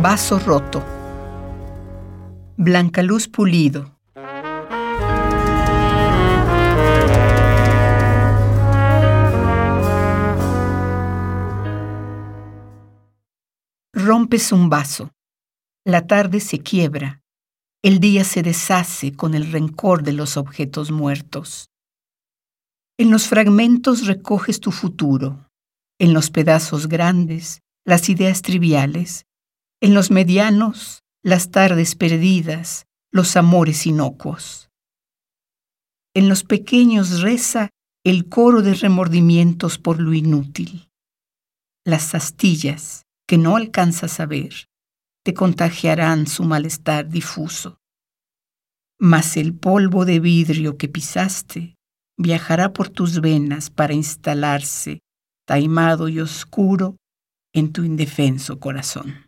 Vaso roto. Blanca luz pulido. Rompes un vaso. La tarde se quiebra. El día se deshace con el rencor de los objetos muertos. En los fragmentos recoges tu futuro. En los pedazos grandes, las ideas triviales. En los medianos, las tardes perdidas, los amores inocuos. En los pequeños reza el coro de remordimientos por lo inútil. Las astillas, que no alcanzas a ver, te contagiarán su malestar difuso. Mas el polvo de vidrio que pisaste viajará por tus venas para instalarse, taimado y oscuro, en tu indefenso corazón.